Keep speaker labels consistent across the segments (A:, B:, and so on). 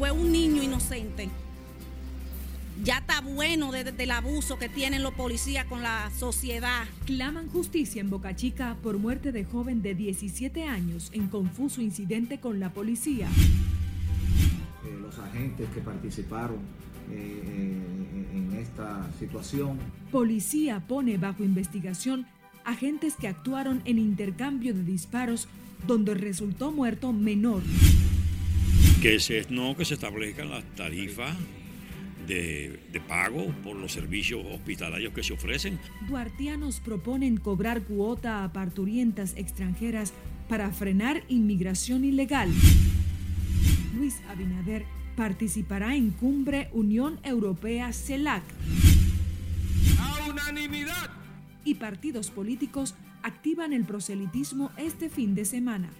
A: fue un niño inocente. Ya está bueno desde el abuso que tienen los policías con la sociedad.
B: Claman justicia en Boca Chica por muerte de joven de 17 años en confuso incidente con la policía.
C: Eh, los agentes que participaron eh, eh, en esta situación.
B: Policía pone bajo investigación agentes que actuaron en intercambio de disparos donde resultó muerto menor.
D: Que se, no, que se establezcan las tarifas de, de, pago por los servicios hospitalarios que se ofrecen.
B: Duartianos proponen cobrar cuota a parturientas extranjeras para frenar inmigración ilegal. Luis Abinader participará en cumbre Unión Europea CELAC.
E: A unanimidad.
B: Y partidos políticos activan el proselitismo este fin de semana.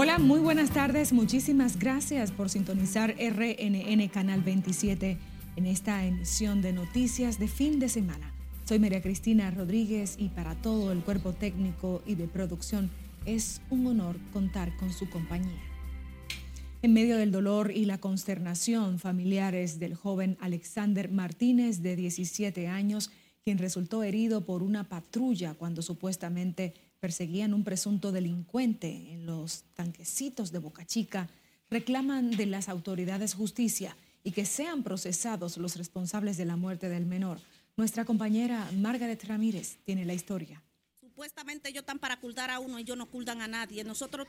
B: Hola, muy buenas tardes. Muchísimas gracias por sintonizar RNN Canal 27 en esta emisión de noticias de fin de semana. Soy María Cristina Rodríguez y para todo el cuerpo técnico y de producción es un honor contar con su compañía. En medio del dolor y la consternación, familiares del joven Alexander Martínez, de 17 años, quien resultó herido por una patrulla cuando supuestamente perseguían un presunto delincuente en los tanquecitos de Boca Chica, reclaman de las autoridades justicia y que sean procesados los responsables de la muerte del menor. Nuestra compañera Margaret Ramírez tiene la historia.
A: Supuestamente ellos están para ocultar a uno y ellos no ocultan a nadie. Nosotros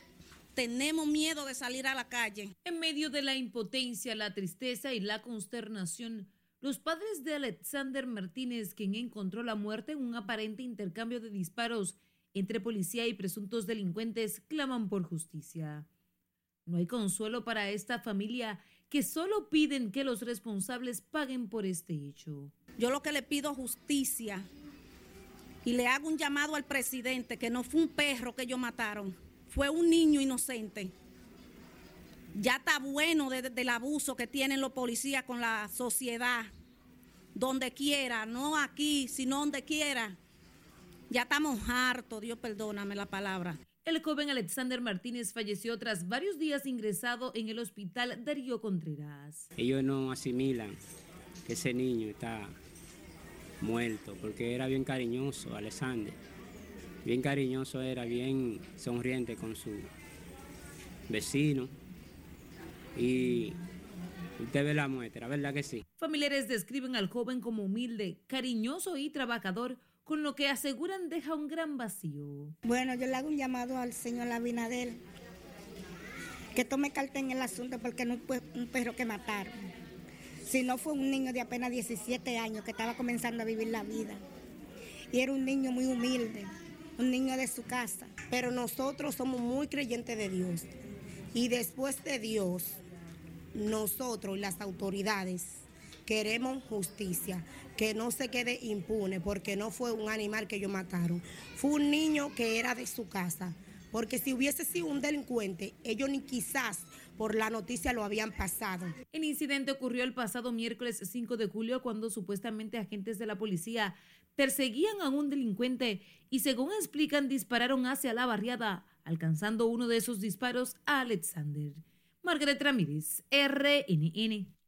A: tenemos miedo de salir a la calle.
F: En medio de la impotencia, la tristeza y la consternación, los padres de Alexander Martínez, quien encontró la muerte en un aparente intercambio de disparos entre policía y presuntos delincuentes, claman por justicia. No hay consuelo para esta familia que solo piden que los responsables paguen por este hecho.
A: Yo lo que le pido justicia y le hago un llamado al presidente que no fue un perro que ellos mataron, fue un niño inocente. Ya está bueno desde el abuso que tienen los policías con la sociedad, donde quiera, no aquí, sino donde quiera. Ya estamos hartos, Dios perdóname la palabra.
F: El joven Alexander Martínez falleció tras varios días ingresado en el hospital Darío Contreras.
G: Ellos no asimilan que ese niño está muerto porque era bien cariñoso, Alexander. Bien cariñoso era, bien sonriente con su vecino. Y usted ve la muestra, ¿verdad que sí?
F: Familiares describen al joven como humilde, cariñoso y trabajador con lo que aseguran deja un gran vacío.
H: Bueno, yo le hago un llamado al señor Abinader que tome carta en el asunto porque no fue un perro que mataron, sino fue un niño de apenas 17 años que estaba comenzando a vivir la vida. Y era un niño muy humilde, un niño de su casa. Pero nosotros somos muy creyentes de Dios. Y después de Dios, nosotros y las autoridades queremos justicia, que no se quede impune porque no fue un animal que ellos mataron, fue un niño que era de su casa. Porque si hubiese sido un delincuente, ellos ni quizás por la noticia lo habían pasado.
F: El incidente ocurrió el pasado miércoles 5 de julio cuando supuestamente agentes de la policía perseguían a un delincuente y según explican dispararon hacia la barriada, alcanzando uno de esos disparos a Alexander. Margaret Ramírez, RNN.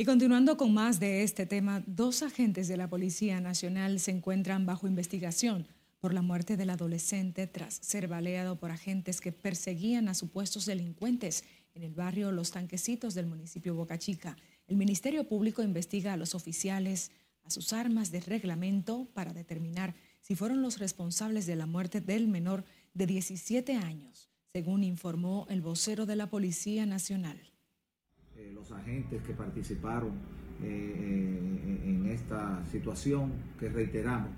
B: Y continuando con más de este tema, dos agentes de la Policía Nacional se encuentran bajo investigación por la muerte del adolescente tras ser baleado por agentes que perseguían a supuestos delincuentes en el barrio Los Tanquecitos del municipio Boca Chica. El Ministerio Público investiga a los oficiales, a sus armas de reglamento para determinar si fueron los responsables de la muerte del menor de 17 años, según informó el vocero de la Policía Nacional
C: los agentes que participaron eh, en esta situación que reiteramos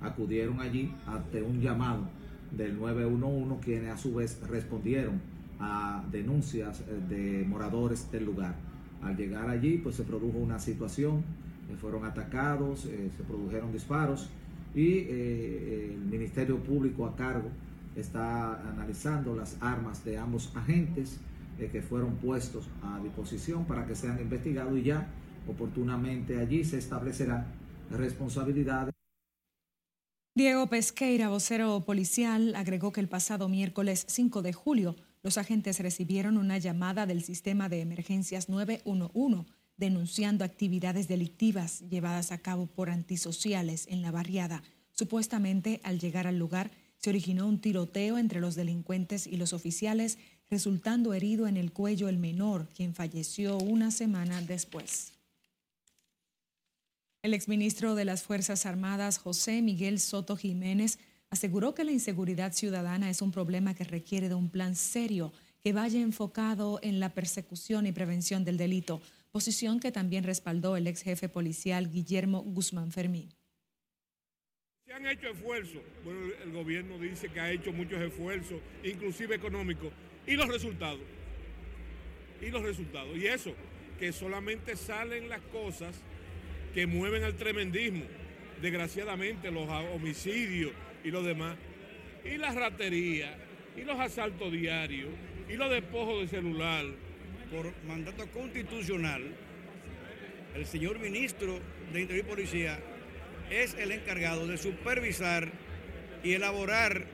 C: acudieron allí ante un llamado del 911 quienes a su vez respondieron a denuncias eh, de moradores del lugar. Al llegar allí pues se produjo una situación, eh, fueron atacados, se produjeron disparos y el Ministerio Público a cargo está analizando las armas de ambos agentes que fueron puestos a disposición para que sean investigados y ya oportunamente allí se establecerán responsabilidades.
B: Diego Pesqueira, vocero policial, agregó que el pasado miércoles 5 de julio los agentes recibieron una llamada del sistema de emergencias 911 denunciando actividades delictivas llevadas a cabo por antisociales en la barriada. Supuestamente, al llegar al lugar, se originó un tiroteo entre los delincuentes y los oficiales, resultando herido en el cuello el menor, quien falleció una semana después. El exministro de las Fuerzas Armadas, José Miguel Soto Jiménez, aseguró que la inseguridad ciudadana es un problema que requiere de un plan serio que vaya enfocado en la persecución y prevención del delito posición que también respaldó el ex jefe policial Guillermo Guzmán Fermín.
I: Han hecho esfuerzos, bueno, el gobierno dice que ha hecho muchos esfuerzos, inclusive económicos, y los resultados, y los resultados, y eso, que solamente salen las cosas que mueven al tremendismo, desgraciadamente los homicidios y lo demás, y la ratería, y los asaltos diarios, y los despojos de celular,
J: por mandato constitucional, el señor ministro de Interior y Policía es el encargado de supervisar y elaborar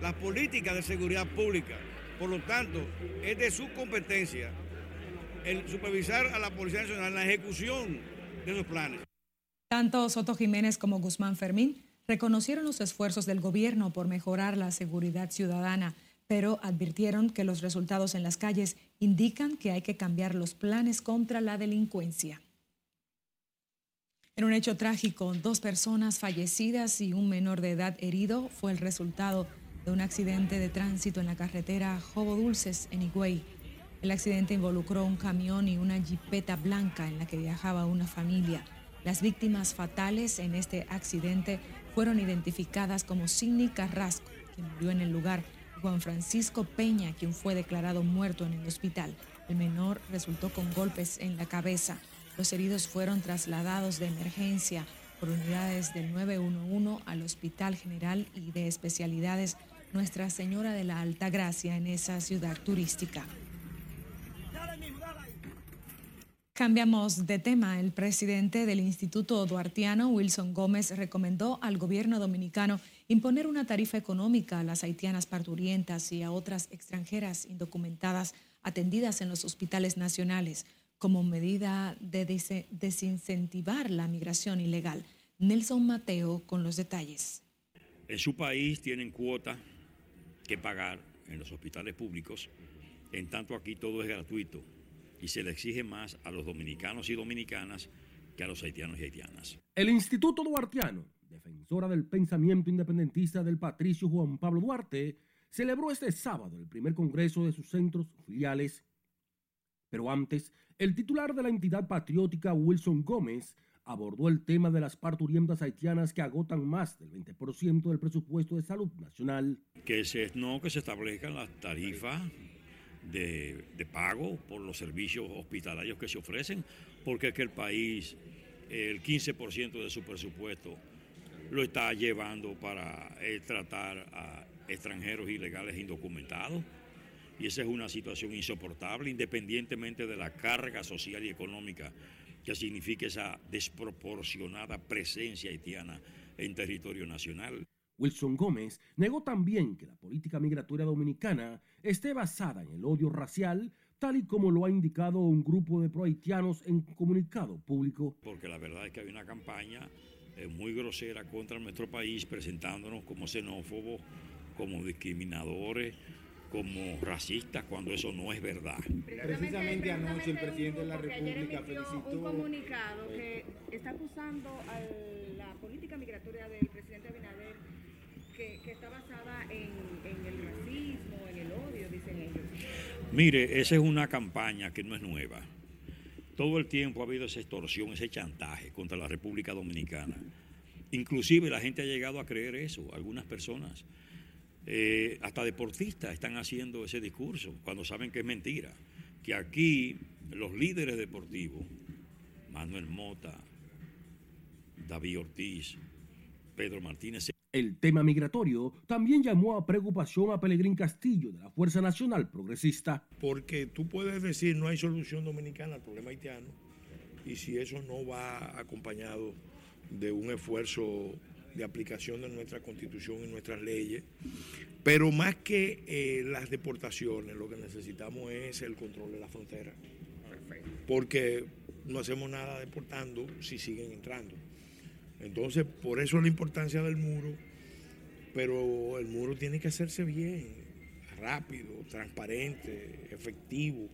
J: las políticas de seguridad pública. Por lo tanto, es de su competencia el supervisar a la Policía Nacional en la ejecución de esos planes.
B: Tanto Soto Jiménez como Guzmán Fermín reconocieron los esfuerzos del gobierno por mejorar la seguridad ciudadana pero advirtieron que los resultados en las calles indican que hay que cambiar los planes contra la delincuencia. En un hecho trágico, dos personas fallecidas y un menor de edad herido fue el resultado de un accidente de tránsito en la carretera Jobo Dulces en Higüey. El accidente involucró un camión y una jipeta blanca en la que viajaba una familia. Las víctimas fatales en este accidente fueron identificadas como Sidney Carrasco, quien murió en el lugar, Juan Francisco Peña, quien fue declarado muerto en el hospital. El menor resultó con golpes en la cabeza. Los heridos fueron trasladados de emergencia por unidades del 911 al Hospital General y de Especialidades Nuestra Señora de la Alta Gracia en esa ciudad turística. Cambiamos de tema. El presidente del Instituto Duartiano, Wilson Gómez, recomendó al gobierno dominicano imponer una tarifa económica a las haitianas parturientas y a otras extranjeras indocumentadas atendidas en los hospitales nacionales como medida de desincentivar la migración ilegal. Nelson Mateo con los detalles.
D: En su país tienen cuota que pagar en los hospitales públicos, en tanto aquí todo es gratuito y se le exige más a los dominicanos y dominicanas que a los haitianos y haitianas.
K: El Instituto Duartiano, defensora del pensamiento independentista del patricio Juan Pablo Duarte, celebró este sábado el primer congreso de sus centros filiales. Pero antes, el titular de la entidad patriótica, Wilson Gómez, abordó el tema de las parturientas haitianas que agotan más del 20% del presupuesto de salud nacional.
D: Que se, no, que se establezcan las tarifas de, pago por los servicios hospitalarios que se ofrecen, porque es que el país, el 15% de su presupuesto lo está llevando para eh, tratar a extranjeros ilegales indocumentados. Y esa es una situación insoportable, independientemente de la carga social y económica que significa esa desproporcionada presencia haitiana en territorio nacional.
K: Wilson Gómez negó también que la política migratoria dominicana esté basada en el odio racial, tal y como lo ha indicado un grupo de prohaitianos en comunicado público.
D: Porque la verdad es que hay una campaña eh, muy grosera contra nuestro país, presentándonos como xenófobos, como discriminadores, como racistas, cuando eso no es verdad.
L: Precisamente, anoche el presidente de la República felicitó
M: un comunicado que está acusando a la política migratoria del presidente Abinader que, está basada en, el racismo, en el odio, dicen ellos.
D: Mire, esa es una campaña que no es nueva. Todo el tiempo ha habido esa extorsión, ese chantaje contra la República Dominicana. Inclusive la gente ha llegado a creer eso, algunas personas. Eh, hasta deportistas están haciendo ese discurso cuando saben que es mentira. Que aquí los líderes deportivos, Manuel Mota, David Ortiz, Pedro Martínez,
K: el tema migratorio también llamó a preocupación a Pelegrín Castillo de la Fuerza Nacional Progresista.
I: Porque tú puedes decir no hay solución dominicana al problema haitiano,
N: y si eso no va acompañado de un esfuerzo de aplicación de nuestra constitución y nuestras leyes, pero más que eh, las deportaciones, lo que necesitamos es el control de la frontera. Porque no hacemos nada deportando si siguen entrando. Entonces, por eso la importancia del muro, pero el muro tiene que hacerse bien, rápido, transparente, efectivo,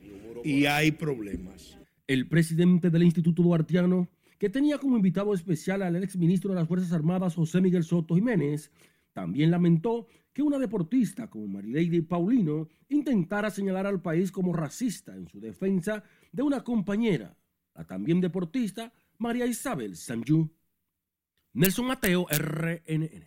N: y hay problemas.
K: El presidente del Instituto Duartiano, que tenía como invitado especial al exministro de las Fuerzas Armadas José Miguel Soto Jiménez, también lamentó que una deportista como Marileide Paulino intentara señalar al país como racista en su defensa de una compañera, la también deportista María Isabel Sanjú. Nelson Mateo, RNN.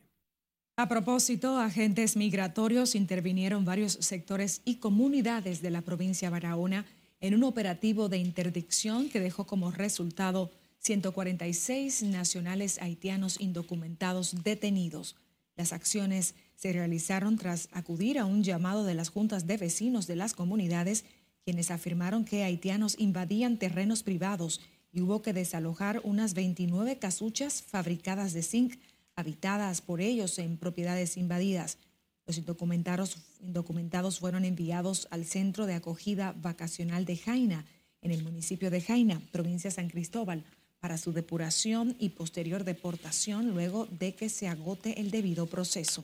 B: A propósito, agentes migratorios intervinieron varios sectores y comunidades de la provincia de Barahona en un operativo de interdicción que dejó como resultado 146 nacionales haitianos indocumentados detenidos. Las acciones se realizaron tras acudir a un llamado de las juntas de vecinos de las comunidades, quienes afirmaron que haitianos invadían terrenos privados y hubo que desalojar unas 29 casuchas fabricadas de zinc habitadas por ellos en propiedades invadidas. Los indocumentados, fueron enviados al centro de acogida vacacional de Jaina, en el municipio de Jaina, provincia San Cristóbal, para su depuración y posterior deportación luego de que se agote el debido proceso.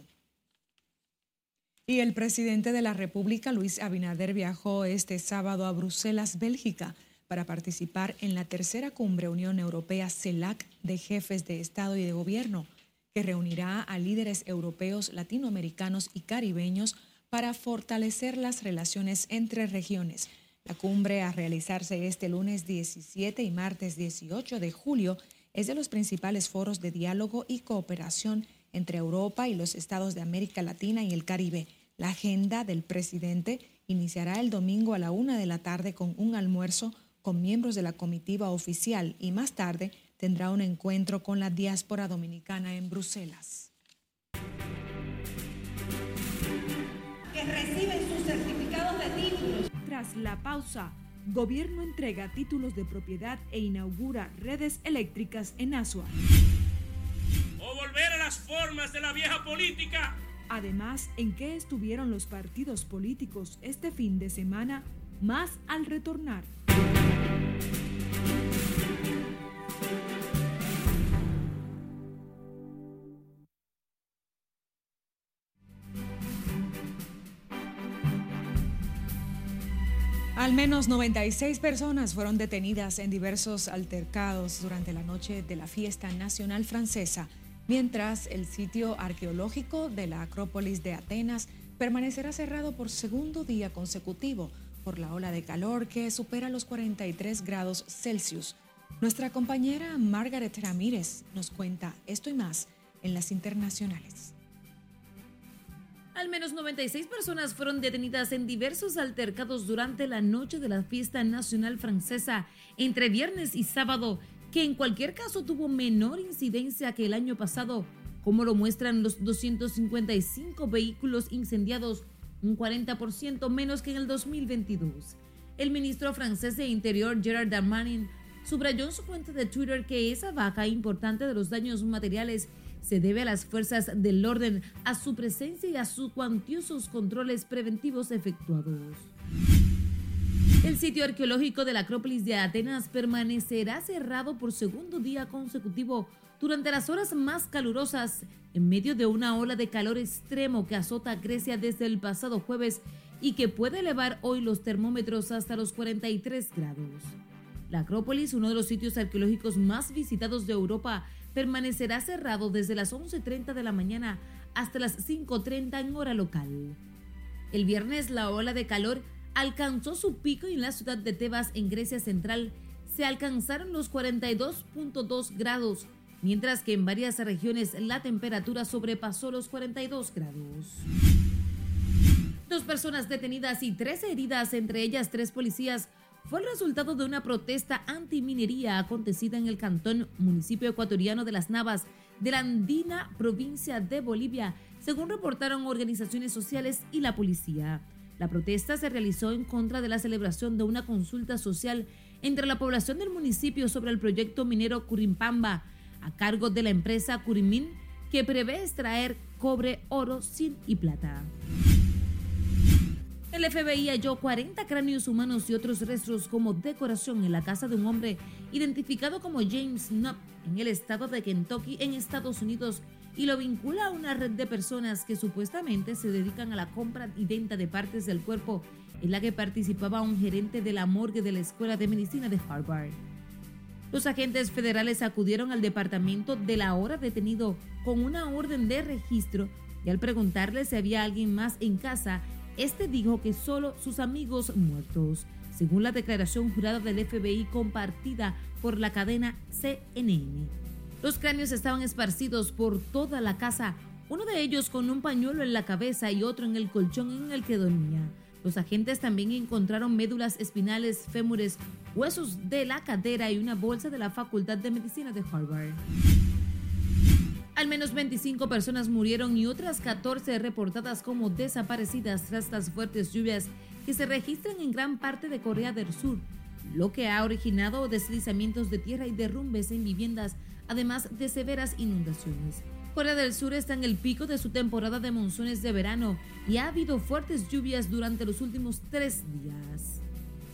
B: Y el presidente de la República, Luis Abinader, viajó este sábado a Bruselas, Bélgica, para participar en la tercera cumbre Unión Europea CELAC de jefes de Estado y de Gobierno, que reunirá a líderes europeos, latinoamericanos y caribeños para fortalecer las relaciones entre regiones. La cumbre a realizarse este lunes 17 y martes 18 de julio es de los principales foros de diálogo y cooperación entre Europa y los estados de América Latina y el Caribe. La agenda del presidente iniciará el domingo a la una de la tarde con un almuerzo con miembros de la comitiva oficial y más tarde tendrá un encuentro con la diáspora dominicana en Bruselas.
O: Que reciben sus certificados de.
P: Tras la pausa, Gobierno entrega títulos de propiedad e inaugura redes eléctricas en Asua.
Q: O volver a las formas de la vieja política.
P: Además, ¿en qué estuvieron los partidos políticos este fin de semana? Más al retornar.
B: Al menos 96 personas fueron detenidas en diversos altercados durante la noche de la fiesta nacional francesa, mientras el sitio arqueológico de la Acrópolis de Atenas permanecerá cerrado por segundo día consecutivo por la ola de calor que supera los 43 grados Celsius. Nuestra compañera Margaret Ramírez nos cuenta esto y más en las internacionales.
F: Al menos 96 personas fueron detenidas en diversos altercados durante la noche de la fiesta nacional francesa entre viernes y sábado, que en cualquier caso tuvo menor incidencia que el año pasado, como lo muestran los 255 vehículos incendiados un 40% menos que en el 2022. El ministro francés de Interior Gerard Darmanin subrayó en su cuenta de Twitter que esa baja importante de los daños materiales se debe a las fuerzas del orden, a su presencia y a sus cuantiosos controles preventivos efectuados. El sitio arqueológico de la Acrópolis de Atenas permanecerá cerrado por segundo día consecutivo durante las horas más calurosas en medio de una ola de calor extremo que azota a Grecia desde el pasado jueves y que puede elevar hoy los termómetros hasta los 43 grados. La Acrópolis, uno de los sitios arqueológicos más visitados de Europa, permanecerá cerrado desde las 11.30 de la mañana hasta las 5.30 en hora local. El viernes la ola de calor alcanzó su pico en la ciudad de Tebas en Grecia Central. Se alcanzaron los 42.2 grados mientras que en varias regiones la temperatura sobrepasó los 42 grados. Dos personas detenidas y tres heridas, entre ellas tres policías, fue el resultado de una protesta antiminería acontecida en el cantón municipio ecuatoriano de Las Navas de la andina provincia de Bolivia, según reportaron organizaciones sociales y la policía. La protesta se realizó en contra de la celebración de una consulta social entre la población del municipio sobre el proyecto minero Curimpamba, a cargo de la empresa Curimín, que prevé extraer cobre, oro, zinc y plata. El FBI halló 40 cráneos humanos y otros restos como decoración en la casa de un hombre identificado como James Knapp en el estado de Kentucky, en Estados Unidos, y lo vincula a una red de personas que supuestamente se dedican a la compra y venta de partes del cuerpo, en la que participaba un gerente de la morgue de la Escuela de Medicina de Harvard. Los agentes federales acudieron al departamento de la hora detenido con una orden de registro y al preguntarle si había alguien más en casa, este dijo que solo sus amigos muertos, según la declaración jurada del FBI compartida por la cadena CNN. Los cráneos estaban esparcidos por toda la casa, uno de ellos con un pañuelo en la cabeza y otro en el colchón en el que dormía. Los agentes también encontraron médulas espinales, fémures, huesos de la cadera y una bolsa de la Facultad de Medicina de Harvard. Al menos 25 personas murieron y otras 14 reportadas como desaparecidas tras las fuertes lluvias que se registran en gran parte de Corea del Sur, lo que ha originado deslizamientos de tierra y derrumbes en viviendas, además de severas inundaciones. Corea del Sur está en el pico de su temporada de monzones de verano y ha habido fuertes lluvias durante los últimos tres días.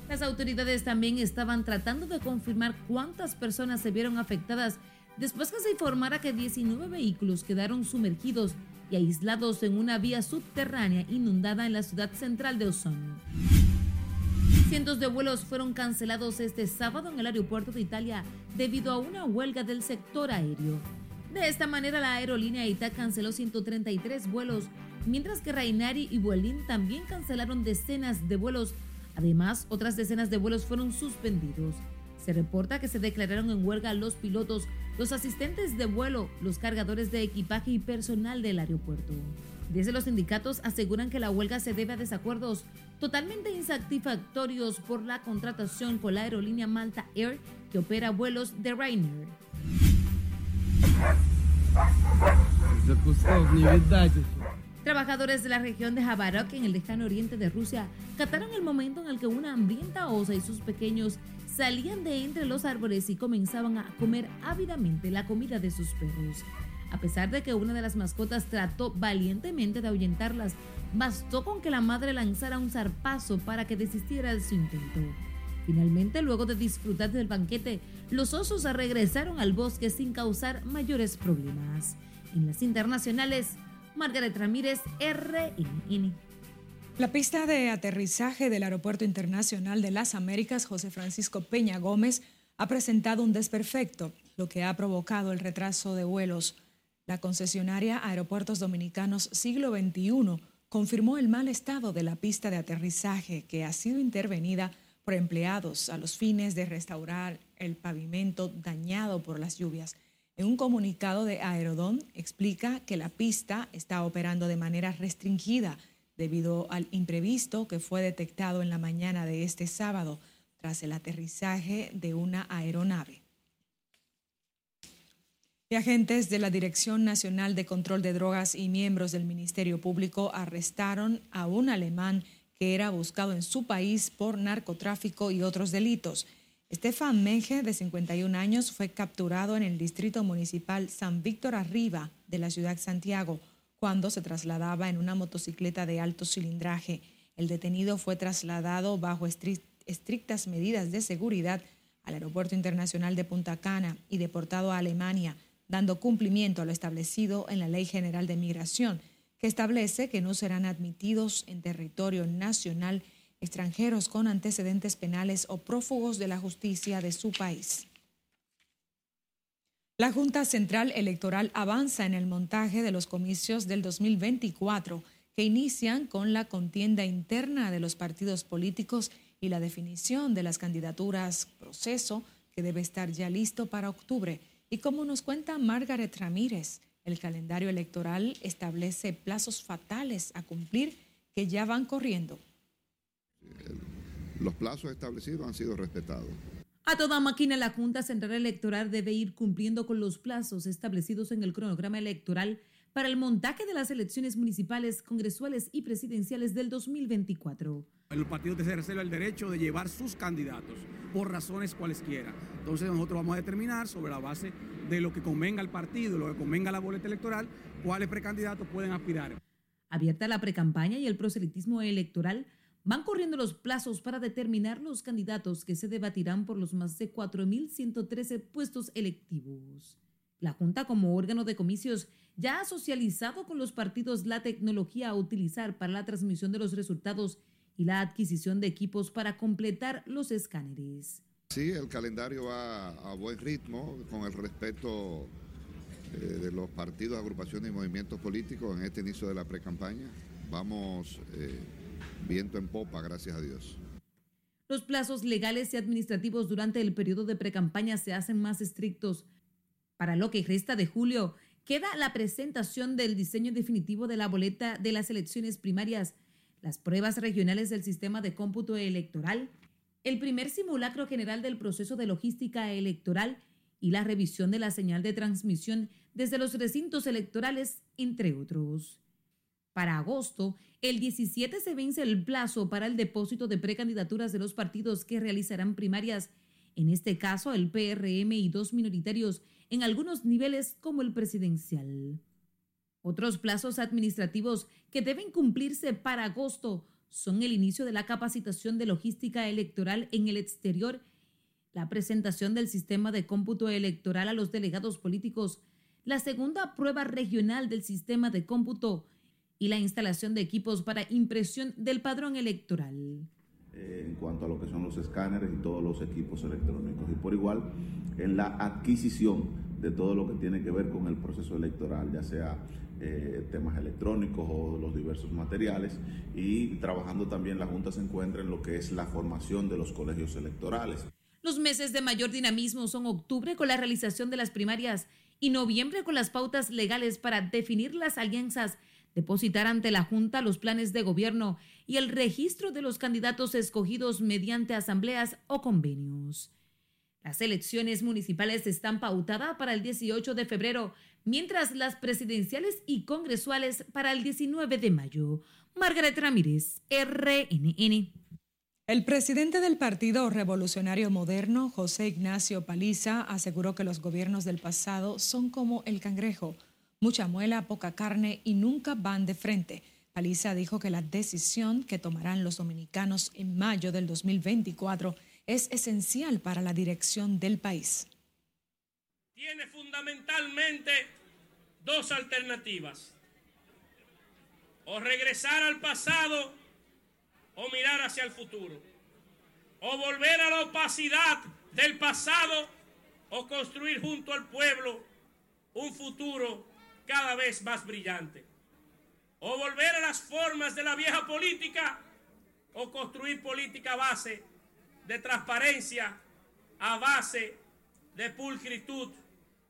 F: Las autoridades también estaban tratando de confirmar cuántas personas se vieron afectadas después que se informara que 19 vehículos quedaron sumergidos y aislados en una vía subterránea inundada en la ciudad central de Osorno. Cientos de vuelos fueron cancelados este sábado en el aeropuerto de Italia debido a una huelga del sector aéreo. De esta manera, la aerolínea ITA canceló 133 vuelos, mientras que Rainari y Vueling también cancelaron decenas de vuelos. Además, otras decenas de vuelos fueron suspendidos. Se reporta que se declararon en huelga los pilotos, los asistentes de vuelo, los cargadores de equipaje y personal del aeropuerto. Desde los sindicatos aseguran que la huelga se debe a desacuerdos totalmente insatisfactorios por la contratación con la aerolínea Malta Air que opera vuelos de Ryanair. Trabajadores de la región de Jabarok, en el lejano oriente de Rusia, cataron el momento en el que una hambrienta osa y sus pequeños salían de entre los árboles y comenzaban a comer ávidamente la comida de sus perros. A pesar de que una de las mascotas trató valientemente de ahuyentarlas, bastó con que la madre lanzara un zarpazo para que desistiera de su intento. Finalmente, luego de disfrutar del banquete, los osos regresaron al bosque sin causar mayores problemas. En las internacionales, Margaret Ramírez, RNN.
B: La pista de aterrizaje del Aeropuerto Internacional de las Américas, José Francisco Peña Gómez, ha presentado un desperfecto, lo que ha provocado el retraso de vuelos. La concesionaria Aeropuertos Dominicanos Siglo XXI confirmó el mal estado de la pista de aterrizaje que ha sido intervenida por empleados a los fines de restaurar el pavimento dañado por las lluvias. En un comunicado de Aerodón explica que la pista está operando de manera restringida debido al imprevisto que fue detectado en la mañana de este sábado tras el aterrizaje de una aeronave. Y agentes de la Dirección Nacional de Control de Drogas y miembros del Ministerio Público arrestaron a un alemán que era buscado en su país por narcotráfico y otros delitos. Estefan Menge, de 51 años, fue capturado en el distrito municipal San Víctor Arriba de la ciudad Santiago cuando se trasladaba en una motocicleta de alto cilindraje. El detenido fue trasladado bajo estrictas medidas de seguridad al Aeropuerto Internacional de Punta Cana y deportado a Alemania, dando cumplimiento a lo establecido en la Ley General de Migración que establece que no serán admitidos en territorio nacional extranjeros con antecedentes penales o prófugos de la justicia de su país. La Junta Central Electoral avanza en el montaje de los comicios del 2024 que inician con la contienda interna de los partidos políticos y la definición de las candidaturas, proceso que debe estar ya listo para octubre. Y como nos cuenta Margaret Ramírez, el calendario electoral establece plazos fatales a cumplir que ya van corriendo.
R: Los plazos establecidos han sido respetados.
F: A toda máquina, la Junta Central Electoral debe ir cumpliendo con los plazos establecidos en el cronograma electoral para el montaje de las elecciones municipales, congresuales y presidenciales del 2024.
S: el partido se reserva el derecho de llevar sus candidatos por razones cualesquiera. Entonces nosotros vamos a determinar sobre la base de lo que convenga al partido, lo que convenga a la boleta electoral, cuáles precandidatos pueden aspirar.
F: Abierta la precampaña y el proselitismo electoral, van corriendo los plazos para determinar los candidatos que se debatirán por los más de 4.113 puestos electivos. La Junta, como órgano de comicios, ya ha socializado con los partidos la tecnología a utilizar para la transmisión de los resultados y la adquisición de equipos para completar los escáneres.
R: Sí, el calendario va a buen ritmo, con el respeto eh, de los partidos, agrupaciones y movimientos políticos en este inicio de la precampaña. Vamos eh, viento en popa, gracias a Dios.
F: Los plazos legales y administrativos durante el periodo de precampaña se hacen más estrictos. Para lo que resta de julio, queda la presentación del diseño definitivo de la boleta de las elecciones primarias, las pruebas regionales del sistema de cómputo electoral, el primer simulacro general del proceso de logística electoral y la revisión de la señal de transmisión desde los recintos electorales, entre otros. Para agosto, el 17 se vence el plazo para el depósito de precandidaturas de los partidos que realizarán primarias, en este caso el PRM y dos minoritarios en algunos niveles como el presidencial. Otros plazos administrativos que deben cumplirse para agosto son el inicio de la capacitación de logística electoral en el exterior, la presentación del sistema de cómputo electoral a los delegados políticos, la segunda prueba regional del sistema de cómputo y la instalación de equipos para impresión del padrón electoral.
T: Eh, en cuanto a lo que son los escáneres y todos los equipos electrónicos. Y por igual, en la adquisición de todo lo que tiene que ver con el proceso electoral, ya sea eh, temas electrónicos o los diversos materiales. Y trabajando también la Junta se encuentra en lo que es la formación de los colegios electorales.
F: Los meses de mayor dinamismo son octubre con la realización de las primarias y noviembre con las pautas legales para definir las alianzas, depositar ante la Junta los planes de gobierno y el registro de los candidatos escogidos mediante asambleas o convenios. Las elecciones municipales están pautadas para el 18 de febrero, mientras las presidenciales y congresuales para el 19 de mayo. Margaret Ramírez, RNN.
B: El presidente del Partido Revolucionario Moderno, José Ignacio Paliza, aseguró que los gobiernos del pasado son como el cangrejo, mucha muela, poca carne y nunca van de frente. Paliza dijo que la decisión que tomarán los dominicanos en mayo del 2024 es esencial para la dirección del país.
Q: Tiene fundamentalmente dos alternativas. O regresar al pasado o mirar hacia el futuro. O volver a la opacidad del pasado o construir junto al pueblo un futuro cada vez más brillante. O volver a las formas de la vieja política o construir política base de transparencia, a base de pulcritud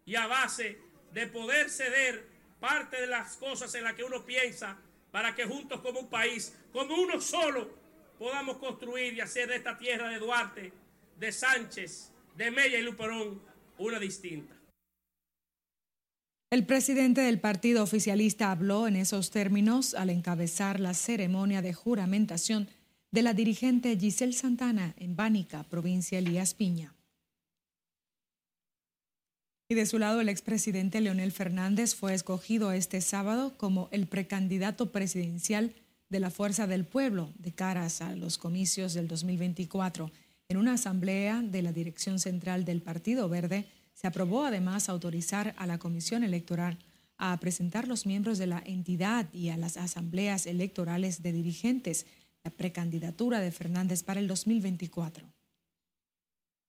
Q: y a base de poder ceder parte de las cosas en las que uno piensa para que juntos como un país, como uno solo, podamos construir y hacer de esta tierra de Duarte, de Sánchez, de Mella y Luperón una distinta.
B: El presidente del partido oficialista habló en esos términos al encabezar la ceremonia de juramentación de la dirigente Giselle Santana en Bánica, provincia Elías Piña. Y de su lado, el expresidente Leonel Fernández fue escogido este sábado como el precandidato presidencial de la Fuerza del Pueblo de caras a los comicios del 2024. En una asamblea de la dirección central del Partido Verde, se aprobó además autorizar a la Comisión Electoral a presentar los miembros de la entidad y a las asambleas electorales de dirigentes la precandidatura de Fernández para el 2024.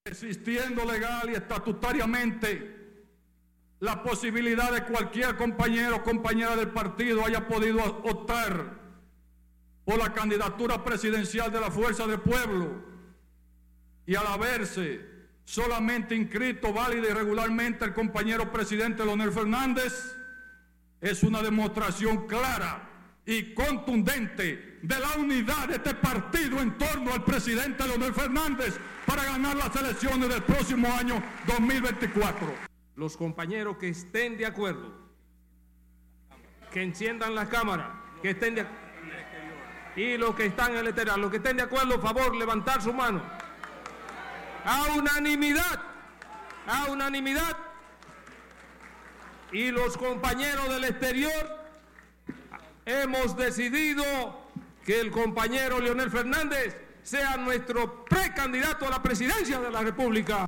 U: Existiendo legal y estatutariamente la posibilidad de cualquier compañero o compañera del partido haya podido optar por la candidatura presidencial de la Fuerza del Pueblo y al haberse solamente inscrito válida y regularmente el compañero presidente Leonel Fernández, es una demostración clara y contundente de la unidad de este partido en torno al presidente Leonel Fernández para ganar las elecciones del próximo año 2024.
E: Los compañeros que estén de acuerdo, que enciendan la cámara, que estén de Y los que están en el exterior, los que estén de acuerdo, por favor, levantar su mano. A unanimidad, a unanimidad. Y los compañeros del exterior hemos decidido que el compañero Leonel Fernández sea nuestro precandidato a la presidencia de la República.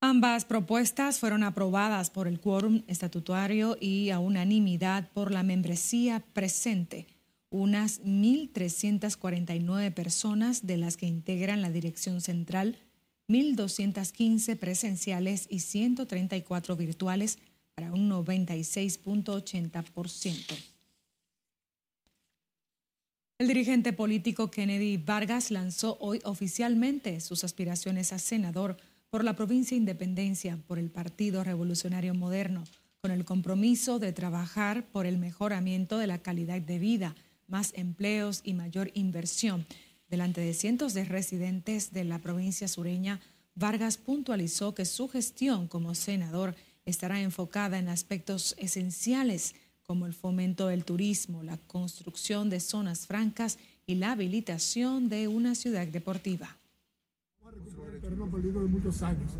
B: Ambas propuestas fueron aprobadas por el quórum estatutario y a unanimidad por la membresía presente. Unas 1.349 personas de las que integran la dirección central, 1.215 presenciales y 134 virtuales para un 96.80%. El dirigente político Kennedy Vargas lanzó hoy oficialmente sus aspiraciones a senador por la provincia Independencia por el Partido Revolucionario Moderno, con el compromiso de trabajar por el mejoramiento de la calidad de vida, más empleos y mayor inversión. Delante de cientos de residentes de la provincia sureña, Vargas puntualizó que su gestión como senador estará enfocada en aspectos esenciales como el fomento del turismo, la construcción de zonas francas y la habilitación de una ciudad deportiva.
V: Terreno perdido de muchos años,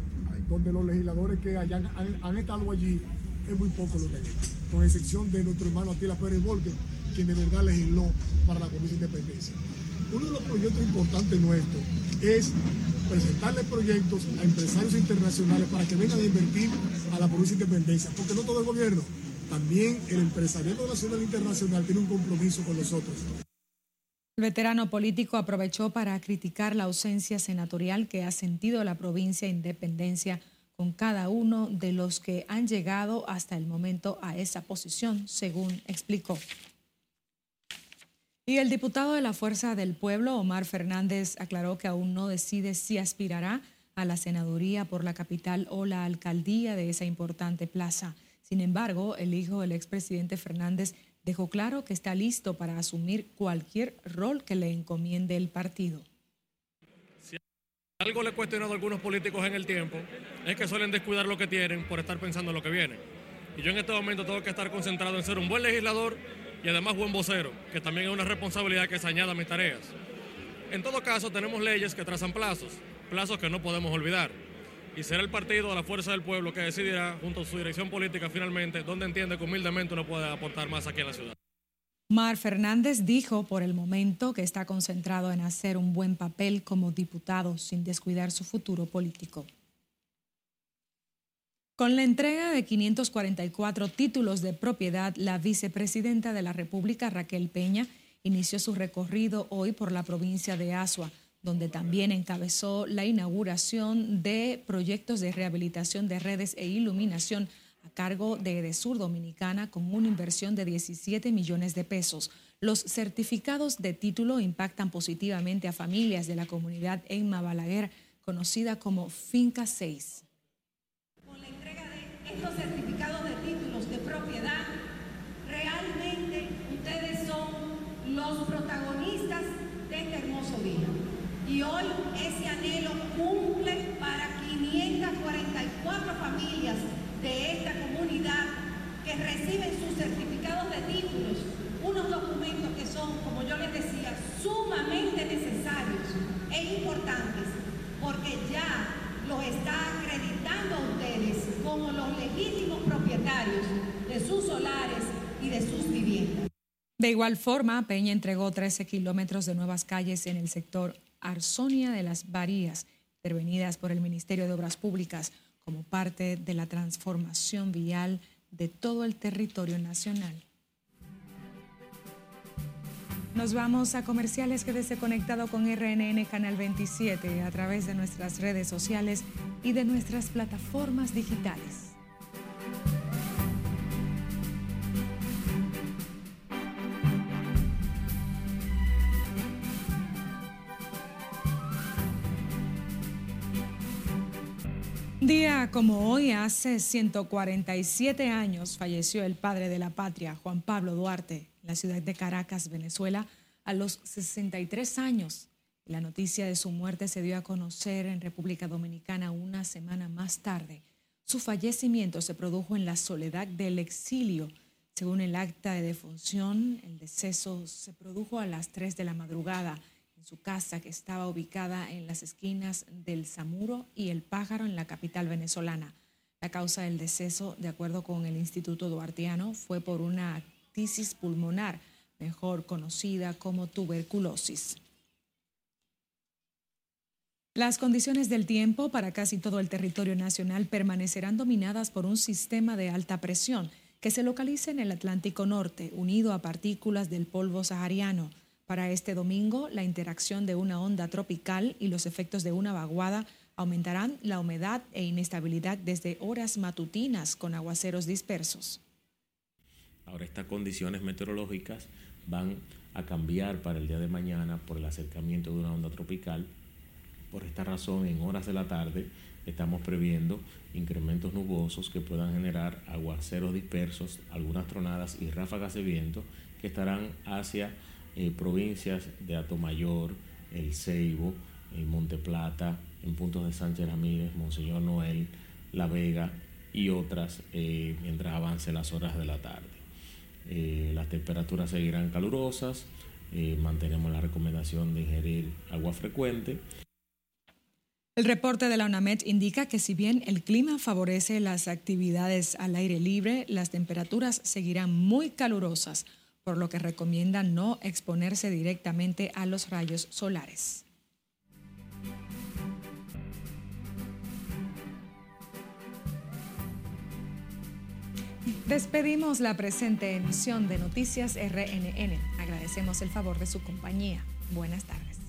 V: donde los legisladores que hayan, han, estado allí es muy poco lo que hay, con excepción de nuestro hermano Atila Pérez Volque, quien de verdad legisló para la Comisión de Independencia. Uno de los proyectos importantes nuestros es presentarle proyectos a empresarios internacionales para que vengan a invertir a la provincia de Independencia, porque no todo el gobierno, también el empresariado nacional e internacional tiene un compromiso con nosotros.
B: El veterano político aprovechó para criticar la ausencia senatorial que ha sentido la provincia de Independencia con cada uno de los que han llegado hasta el momento a esa posición, según explicó. Y el diputado de la Fuerza del Pueblo, Omar Fernández, aclaró que aún no decide si aspirará a la senaduría por la capital o la alcaldía de esa importante plaza. Sin embargo, el hijo del expresidente Fernández dejó claro que está listo para asumir cualquier rol que le encomiende el partido.
W: Si algo le he cuestionado a algunos políticos en el tiempo, es que suelen descuidar lo que tienen por estar pensando en lo que viene. Y yo en este momento tengo que estar concentrado en ser un buen legislador y además buen vocero, que también es una responsabilidad que se añada a mis tareas. En todo caso, tenemos leyes que trazan plazos, plazos que no podemos olvidar y será el partido de la fuerza del pueblo que decidirá, junto a su dirección política finalmente, dónde entiende que humildemente uno puede aportar más aquí en la ciudad.
B: Mar Fernández dijo por el momento que está concentrado en hacer un buen papel como diputado sin descuidar su futuro político. Con la entrega de 544 títulos de propiedad, la vicepresidenta de la República, Raquel Peña, inició su recorrido hoy por la provincia de Asua donde también encabezó la inauguración de proyectos de rehabilitación de redes e iluminación a cargo de Edesur Dominicana con una inversión de 17 millones de pesos. Los certificados de título impactan positivamente a familias de la comunidad Emma Balaguer, conocida como Finca 6.
O: Con la entrega de estos certificados de títulos de propiedad, realmente ustedes son los protagonistas de este hermoso día. Y hoy ese anhelo cumple para 544 familias de esta comunidad que reciben sus certificados de títulos, unos documentos que son, como yo les decía, sumamente necesarios e importantes, porque ya los está acreditando a ustedes como los legítimos propietarios de sus solares y de sus viviendas.
B: De igual forma, Peña entregó 13 kilómetros de nuevas calles en el sector Arsonia de las Varías, intervenidas por el Ministerio de Obras Públicas como parte de la transformación vial de todo el territorio nacional. Nos vamos a comerciales. Quédese conectado con RNN Canal 27 a través de nuestras redes sociales y de nuestras plataformas digitales. día como hoy, hace 147 años, falleció el padre de la patria, Juan Pablo Duarte, la ciudad de Caracas, Venezuela, a los 63 años. La noticia de su muerte se dio a conocer en República Dominicana una semana más tarde. Su fallecimiento se produjo en la soledad del exilio. Según el acta de defunción, el deceso se produjo a las 3 de la madrugada en su casa que estaba ubicada en las esquinas del Zamuro y el Pájaro en la capital venezolana. La causa del deceso, de acuerdo con el Instituto Duartiano, fue por una pulmonar, mejor conocida como tuberculosis. Las condiciones del tiempo para casi todo el territorio nacional permanecerán dominadas por un sistema de alta presión que se localiza en el Atlántico Norte, unido a partículas del polvo sahariano. Para este domingo, la interacción de una onda tropical y los efectos de una vaguada aumentarán la humedad e inestabilidad desde horas matutinas con aguaceros dispersos.
X: Ahora estas condiciones meteorológicas van a cambiar para el día de mañana por el acercamiento de una onda tropical. Por esta razón, en horas de la tarde estamos previendo incrementos nubosos que puedan generar aguaceros dispersos, algunas tronadas y ráfagas de viento que estarán hacia eh, provincias de Atomayor, El Ceibo, en Monte Plata, en puntos de Sánchez Ramírez, Monseñor Noel, La Vega y otras eh, mientras avance las horas de la tarde. Eh, las temperaturas seguirán calurosas, mantenemos la recomendación de ingerir agua frecuente.
B: El reporte de la UNAMED indica que si bien el clima favorece las actividades al aire libre, las temperaturas seguirán muy calurosas, por lo que recomienda no exponerse directamente a los rayos solares. Despedimos la presente emisión de Noticias RNN. Agradecemos el favor de su compañía. Buenas tardes.